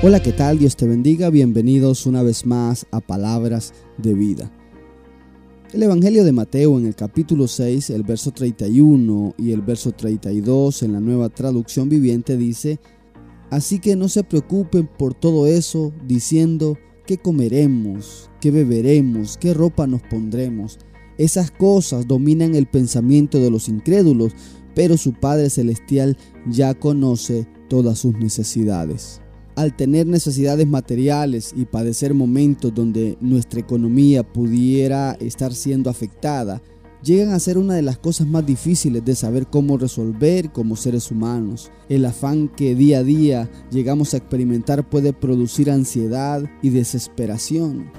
Hola, ¿qué tal? Dios te bendiga. Bienvenidos una vez más a Palabras de Vida. El Evangelio de Mateo en el capítulo 6, el verso 31 y el verso 32 en la nueva traducción viviente dice, Así que no se preocupen por todo eso diciendo, ¿qué comeremos? ¿Qué beberemos? ¿Qué ropa nos pondremos? Esas cosas dominan el pensamiento de los incrédulos, pero su Padre Celestial ya conoce todas sus necesidades al tener necesidades materiales y padecer momentos donde nuestra economía pudiera estar siendo afectada, llegan a ser una de las cosas más difíciles de saber cómo resolver como seres humanos. El afán que día a día llegamos a experimentar puede producir ansiedad y desesperación.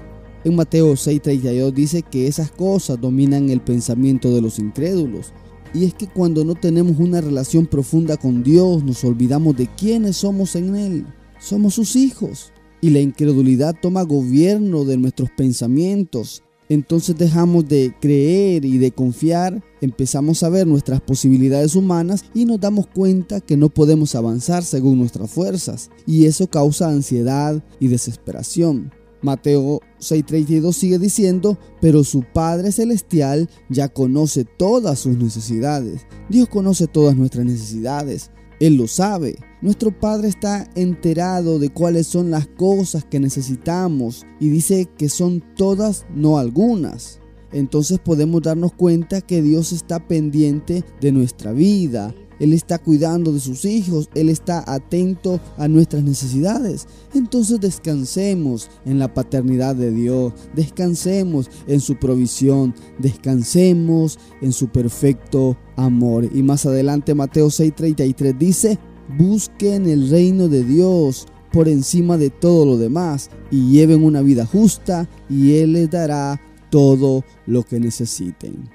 En Mateo 6:32 dice que esas cosas dominan el pensamiento de los incrédulos. Y es que cuando no tenemos una relación profunda con Dios nos olvidamos de quiénes somos en Él somos sus hijos. Y la incredulidad toma gobierno de nuestros pensamientos. Entonces dejamos de creer y de confiar, empezamos a ver nuestras posibilidades humanas y nos damos cuenta que no podemos avanzar según nuestras fuerzas. Y eso causa ansiedad y desesperación. Mateo 6:32 sigue diciendo, pero su Padre Celestial ya conoce todas sus necesidades. Dios conoce todas nuestras necesidades. Él lo sabe. Nuestro Padre está enterado de cuáles son las cosas que necesitamos y dice que son todas, no algunas. Entonces podemos darnos cuenta que Dios está pendiente de nuestra vida, él está cuidando de sus hijos, Él está atento a nuestras necesidades. Entonces descansemos en la paternidad de Dios, descansemos en su provisión, descansemos en su perfecto amor. Y más adelante Mateo 6:33 dice, busquen el reino de Dios por encima de todo lo demás y lleven una vida justa y Él les dará todo lo que necesiten.